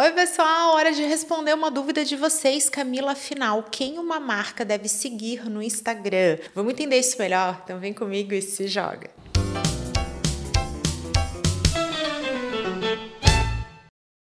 Oi, pessoal, hora de responder uma dúvida de vocês, Camila. Afinal, quem uma marca deve seguir no Instagram? Vamos entender isso melhor? Então vem comigo e se joga.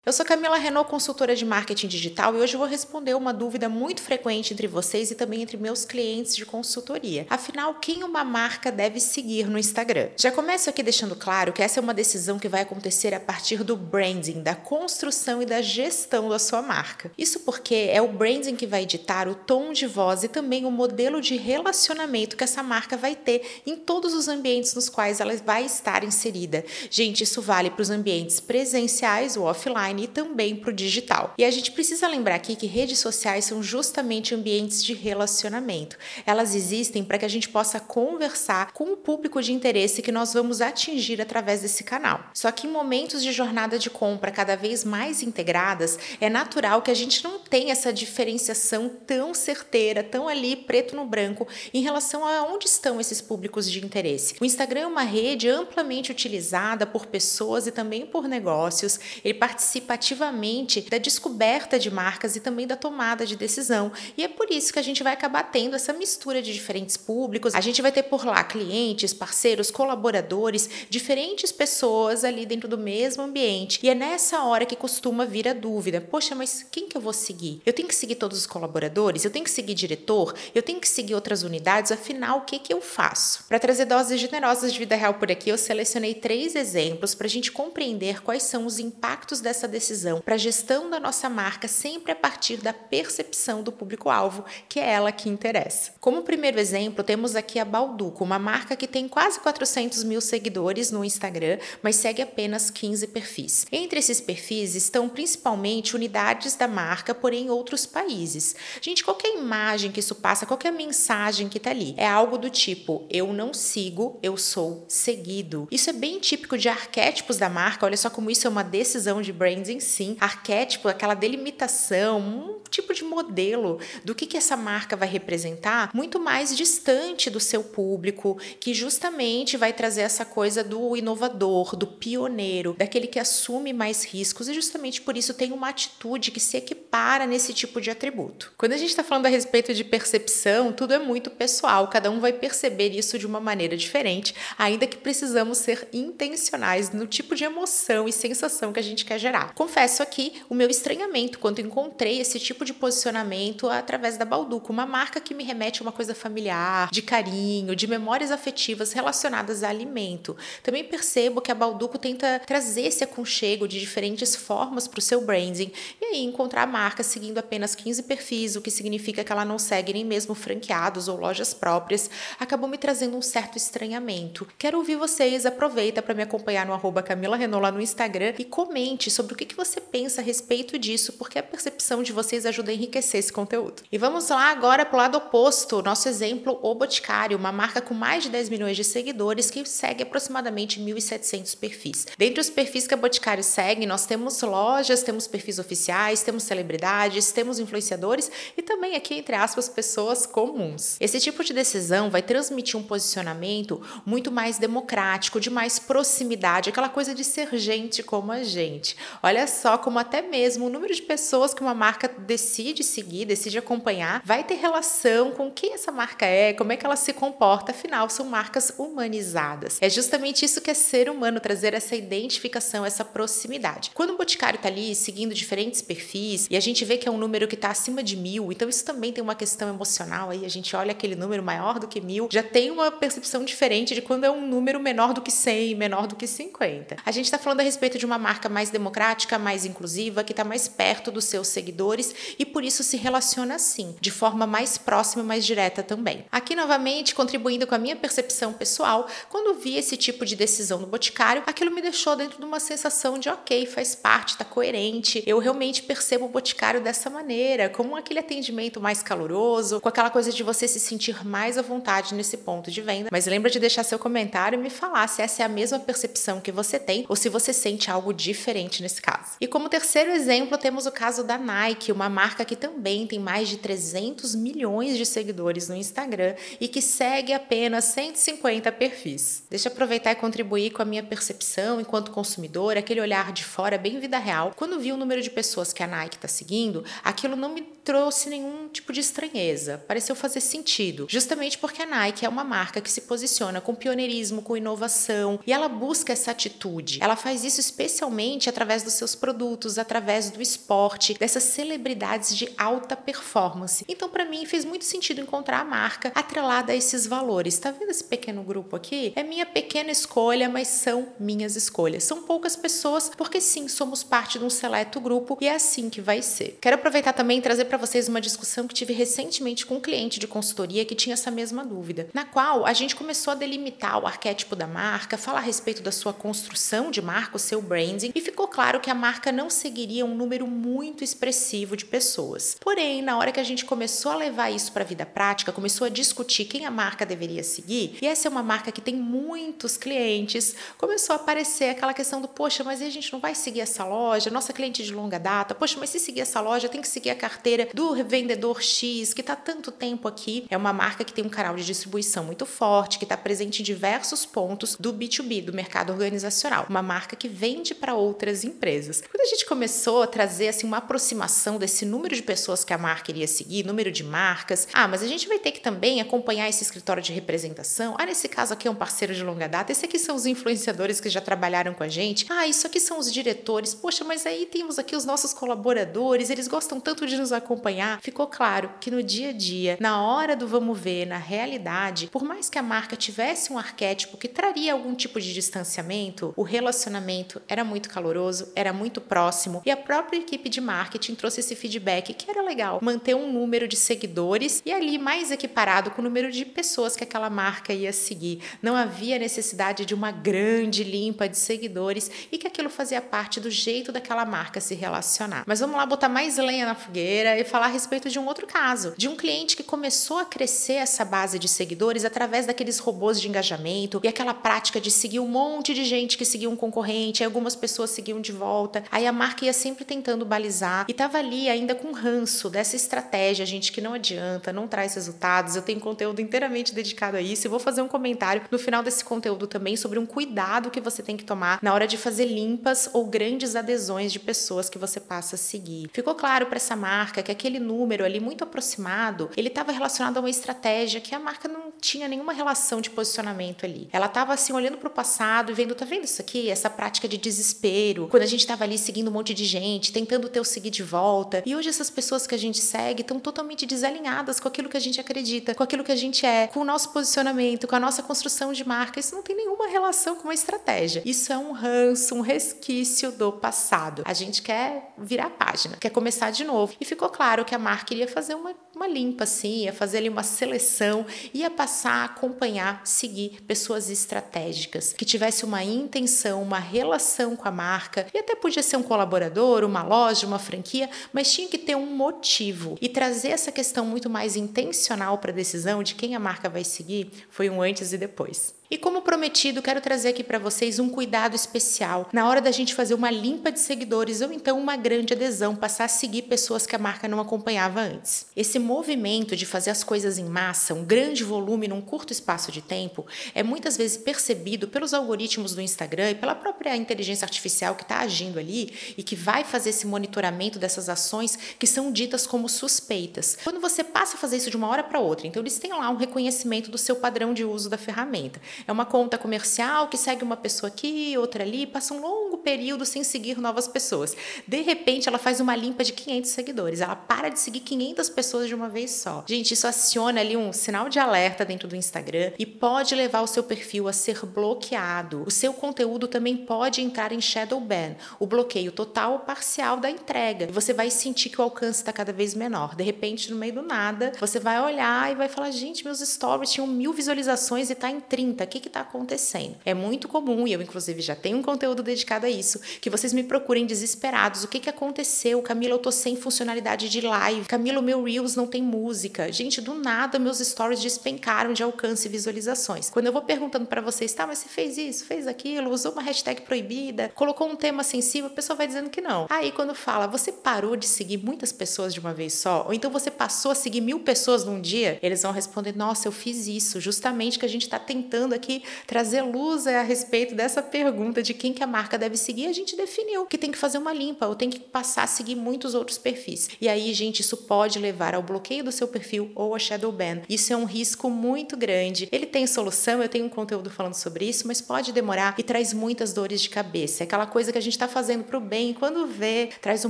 Eu sou Camila Renault, consultora de marketing digital, e hoje vou responder uma dúvida muito frequente entre vocês e também entre meus clientes de consultoria. Afinal, quem uma marca deve seguir no Instagram? Já começo aqui deixando claro que essa é uma decisão que vai acontecer a partir do branding, da construção e da gestão da sua marca. Isso porque é o branding que vai ditar o tom de voz e também o modelo de relacionamento que essa marca vai ter em todos os ambientes nos quais ela vai estar inserida. Gente, isso vale para os ambientes presenciais ou offline e também para o digital. E a gente precisa lembrar aqui que redes sociais são justamente ambientes de relacionamento. Elas existem para que a gente possa conversar com o público de interesse que nós vamos atingir através desse canal. Só que em momentos de jornada de compra cada vez mais integradas, é natural que a gente não tenha essa diferenciação tão certeira, tão ali preto no branco, em relação a onde estão esses públicos de interesse. O Instagram é uma rede amplamente utilizada por pessoas e também por negócios. Ele participa participa ativamente da descoberta de marcas e também da tomada de decisão. E é por isso que a gente vai acabar tendo essa mistura de diferentes públicos. A gente vai ter por lá clientes, parceiros, colaboradores, diferentes pessoas ali dentro do mesmo ambiente. E é nessa hora que costuma vir a dúvida: poxa, mas quem que eu vou seguir? Eu tenho que seguir todos os colaboradores? Eu tenho que seguir diretor? Eu tenho que seguir outras unidades? Afinal, o que, que eu faço? Para trazer doses generosas de vida real por aqui, eu selecionei três exemplos para a gente compreender quais são os impactos dessa decisão para a gestão da nossa marca sempre a partir da percepção do público-alvo, que é ela que interessa. Como primeiro exemplo, temos aqui a Balduco, uma marca que tem quase 400 mil seguidores no Instagram, mas segue apenas 15 perfis. Entre esses perfis estão principalmente unidades da marca, porém em outros países. Gente, qual é imagem que isso passa? Qual é mensagem que está ali? É algo do tipo: eu não sigo, eu sou seguido. Isso é bem típico de arquétipos da marca. Olha só como isso é uma decisão de brand em si, arquétipo, aquela delimitação, um tipo de modelo do que, que essa marca vai representar, muito mais distante do seu público, que justamente vai trazer essa coisa do inovador, do pioneiro, daquele que assume mais riscos e justamente por isso tem uma atitude que se equipara nesse tipo de atributo. Quando a gente está falando a respeito de percepção, tudo é muito pessoal, cada um vai perceber isso de uma maneira diferente, ainda que precisamos ser intencionais no tipo de emoção e sensação que a gente quer gerar. Confesso aqui o meu estranhamento quando encontrei esse tipo de posicionamento através da Balduco, uma marca que me remete a uma coisa familiar, de carinho, de memórias afetivas relacionadas a alimento. Também percebo que a Balduco tenta trazer esse aconchego de diferentes formas para o seu branding e aí encontrar a marca seguindo apenas 15 perfis, o que significa que ela não segue nem mesmo franqueados ou lojas próprias, acabou me trazendo um certo estranhamento. Quero ouvir vocês, aproveita para me acompanhar no arroba Camila lá no Instagram e comente sobre o que, que você pensa a respeito disso, porque a percepção de vocês ajuda a enriquecer esse conteúdo. E vamos lá agora para o lado oposto, nosso exemplo, o Boticário, uma marca com mais de 10 milhões de seguidores que segue aproximadamente 1.700 perfis. Dentre os perfis que a Boticário segue, nós temos lojas, temos perfis oficiais, temos celebridades, temos influenciadores e também aqui, entre aspas, pessoas comuns. Esse tipo de decisão vai transmitir um posicionamento muito mais democrático, de mais proximidade, aquela coisa de ser gente como a gente. Olha só como até mesmo o número de pessoas que uma marca decide seguir, decide acompanhar, vai ter relação com quem essa marca é, como é que ela se comporta, afinal são marcas humanizadas. É justamente isso que é ser humano, trazer essa identificação, essa proximidade. Quando o Boticário está ali seguindo diferentes perfis e a gente vê que é um número que está acima de mil, então isso também tem uma questão emocional aí, a gente olha aquele número maior do que mil, já tem uma percepção diferente de quando é um número menor do que 100, menor do que 50. A gente está falando a respeito de uma marca mais democrática prática, mais inclusiva, que está mais perto dos seus seguidores e por isso se relaciona assim, de forma mais próxima e mais direta também. Aqui, novamente, contribuindo com a minha percepção pessoal, quando vi esse tipo de decisão no Boticário, aquilo me deixou dentro de uma sensação de ok, faz parte, está coerente, eu realmente percebo o Boticário dessa maneira, como aquele atendimento mais caloroso, com aquela coisa de você se sentir mais à vontade nesse ponto de venda. Mas lembra de deixar seu comentário e me falar se essa é a mesma percepção que você tem ou se você sente algo diferente nesse caso. E como terceiro exemplo, temos o caso da Nike, uma marca que também tem mais de 300 milhões de seguidores no Instagram e que segue apenas 150 perfis. Deixa eu aproveitar e contribuir com a minha percepção enquanto consumidor, aquele olhar de fora bem vida real. Quando vi o número de pessoas que a Nike está seguindo, aquilo não me trouxe nenhum tipo de estranheza. Pareceu fazer sentido, justamente porque a Nike é uma marca que se posiciona com pioneirismo, com inovação e ela busca essa atitude. Ela faz isso especialmente através dos seus produtos, através do esporte, dessas celebridades de alta performance. Então, para mim, fez muito sentido encontrar a marca atrelada a esses valores. Tá vendo esse pequeno grupo aqui? É minha pequena escolha, mas são minhas escolhas. São poucas pessoas, porque sim, somos parte de um seleto grupo e é assim que vai ser. Quero aproveitar também e trazer para vocês uma discussão que tive recentemente com um cliente de consultoria que tinha essa mesma dúvida, na qual a gente começou a delimitar o arquétipo da marca, falar a respeito da sua construção de marca, o seu branding, e ficou claro que a marca não seguiria um número muito expressivo de pessoas. Porém, na hora que a gente começou a levar isso para a vida prática, começou a discutir quem a marca deveria seguir, e essa é uma marca que tem muitos clientes, começou a aparecer aquela questão do, poxa, mas a gente não vai seguir essa loja, nossa cliente de longa data, poxa, mas se seguir essa loja, tem que seguir a carteira do revendedor X, que está tanto tempo aqui. É uma marca que tem um canal de distribuição muito forte, que está presente em diversos pontos do B2B, do mercado organizacional. Uma marca que vende para outras empresas. Quando a gente começou a trazer assim, uma aproximação desse número de pessoas que a marca iria seguir, número de marcas, ah, mas a gente vai ter que também acompanhar esse escritório de representação. Ah, nesse caso aqui é um parceiro de longa data, esse aqui são os influenciadores que já trabalharam com a gente. Ah, isso aqui são os diretores. Poxa, mas aí temos aqui os nossos colaboradores, eles gostam tanto de nos acompanhar. Ficou claro que no dia a dia, na hora do vamos ver, na realidade, por mais que a marca tivesse um arquétipo que traria algum tipo de distanciamento, o relacionamento era muito caloroso, era muito próximo e a própria equipe de marketing trouxe esse feedback que era legal, manter um número de seguidores e ali mais equiparado com o número de pessoas que aquela marca ia seguir. Não havia necessidade de uma grande limpa de seguidores e que aquilo fazia parte do jeito daquela marca se relacionar. Mas vamos lá botar mais lenha na fogueira e falar a respeito de um outro caso, de um cliente que começou a crescer essa base de seguidores através daqueles robôs de engajamento e aquela prática de seguir um monte de gente que seguia um concorrente, algumas pessoas seguiam de volta. Aí a marca ia sempre tentando balizar e tava ali ainda com ranço dessa estratégia, gente, que não adianta, não traz resultados. Eu tenho conteúdo inteiramente dedicado a isso e vou fazer um comentário no final desse conteúdo também sobre um cuidado que você tem que tomar na hora de fazer limpas ou grandes adesões de pessoas que você passa a seguir. Ficou claro para essa marca que aquele número ali muito aproximado, ele estava relacionado a uma estratégia que a marca não tinha nenhuma relação de posicionamento ali. Ela estava assim olhando para o passado e vendo, tá vendo isso aqui? Essa prática de desespero, quando a gente estava ali seguindo um monte de gente, tentando ter o seguir de volta. E hoje essas pessoas que a gente segue estão totalmente desalinhadas com aquilo que a gente acredita, com aquilo que a gente é, com o nosso posicionamento, com a nossa construção de marca. Isso não tem nenhuma relação com uma estratégia. Isso é um ranço, um resquício do passado. A gente quer virar a página, quer começar de novo. E ficou claro que a marca iria fazer uma, uma limpa, assim, ia fazer ali uma seleção, ia passar a acompanhar, seguir pessoas estratégicas, que tivesse uma intenção, uma relação com a marca, e até podia ser um colaborador, uma loja, uma franquia, mas tinha que ter um motivo. E trazer essa questão muito mais intencional para a decisão de quem a marca vai seguir foi um antes e depois. E como prometido, quero trazer aqui para vocês um cuidado especial na hora da gente fazer uma limpa de seguidores ou então uma grande adesão, passar a seguir pessoas que a marca não acompanhava antes. Esse movimento de fazer as coisas em massa, um grande volume num curto espaço de tempo, é muitas vezes percebido pelos algoritmos do Instagram e pela própria inteligência artificial que está agindo ali e que vai fazer esse monitoramento dessas ações que são ditas como suspeitas. Quando você passa a fazer isso de uma hora para outra, então eles têm lá um reconhecimento do seu padrão de uso da ferramenta. É uma conta comercial que segue uma pessoa aqui, outra ali, passa um longo período sem seguir novas pessoas. De repente, ela faz uma limpa de 500 seguidores. Ela para de seguir 500 pessoas de uma vez só. Gente, isso aciona ali um sinal de alerta dentro do Instagram e pode levar o seu perfil a ser bloqueado. O seu conteúdo também pode entrar em shadow ban, o bloqueio total ou parcial da entrega. E você vai sentir que o alcance está cada vez menor. De repente, no meio do nada, você vai olhar e vai falar: gente, meus stories tinham mil visualizações e está em 30 o que está acontecendo. É muito comum, e eu inclusive já tenho um conteúdo dedicado a isso, que vocês me procurem desesperados. O que, que aconteceu? Camila, eu tô sem funcionalidade de live. Camila, meu Reels não tem música. Gente, do nada meus stories despencaram de alcance e visualizações. Quando eu vou perguntando para vocês, tá, mas você fez isso, fez aquilo, usou uma hashtag proibida, colocou um tema sensível, a pessoa vai dizendo que não. Aí quando fala, você parou de seguir muitas pessoas de uma vez só, ou então você passou a seguir mil pessoas num dia, eles vão responder, nossa, eu fiz isso, justamente que a gente está tentando aqui trazer luz a respeito dessa pergunta de quem que a marca deve seguir, a gente definiu que tem que fazer uma limpa ou tem que passar a seguir muitos outros perfis. E aí, gente, isso pode levar ao bloqueio do seu perfil ou a shadow ban. Isso é um risco muito grande. Ele tem solução, eu tenho um conteúdo falando sobre isso, mas pode demorar e traz muitas dores de cabeça. É aquela coisa que a gente está fazendo para o bem quando vê, traz um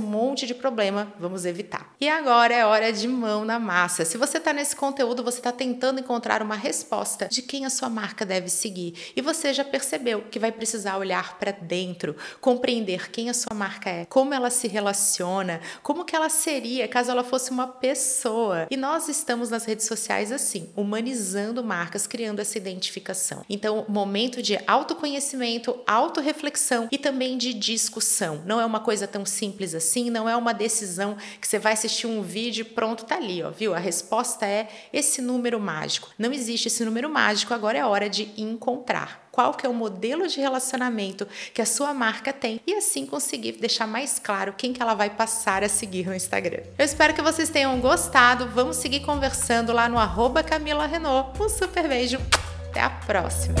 monte de problema, vamos evitar. E agora é hora de mão na massa. Se você está nesse conteúdo, você está tentando encontrar uma resposta de quem a sua marca deve seguir e você já percebeu que vai precisar olhar para dentro, compreender quem a sua marca é, como ela se relaciona, como que ela seria caso ela fosse uma pessoa. E nós estamos nas redes sociais assim, humanizando marcas, criando essa identificação. Então, momento de autoconhecimento, autorreflexão e também de discussão. Não é uma coisa tão simples assim, não é uma decisão que você vai assistir um vídeo e pronto, tá ali, ó, viu? A resposta é esse número mágico. Não existe esse número mágico, agora é hora de encontrar qual que é o modelo de relacionamento que a sua marca tem e assim conseguir deixar mais claro quem que ela vai passar a seguir no Instagram. Eu espero que vocês tenham gostado. Vamos seguir conversando lá no arroba Camila Renault. Um super beijo. Até a próxima.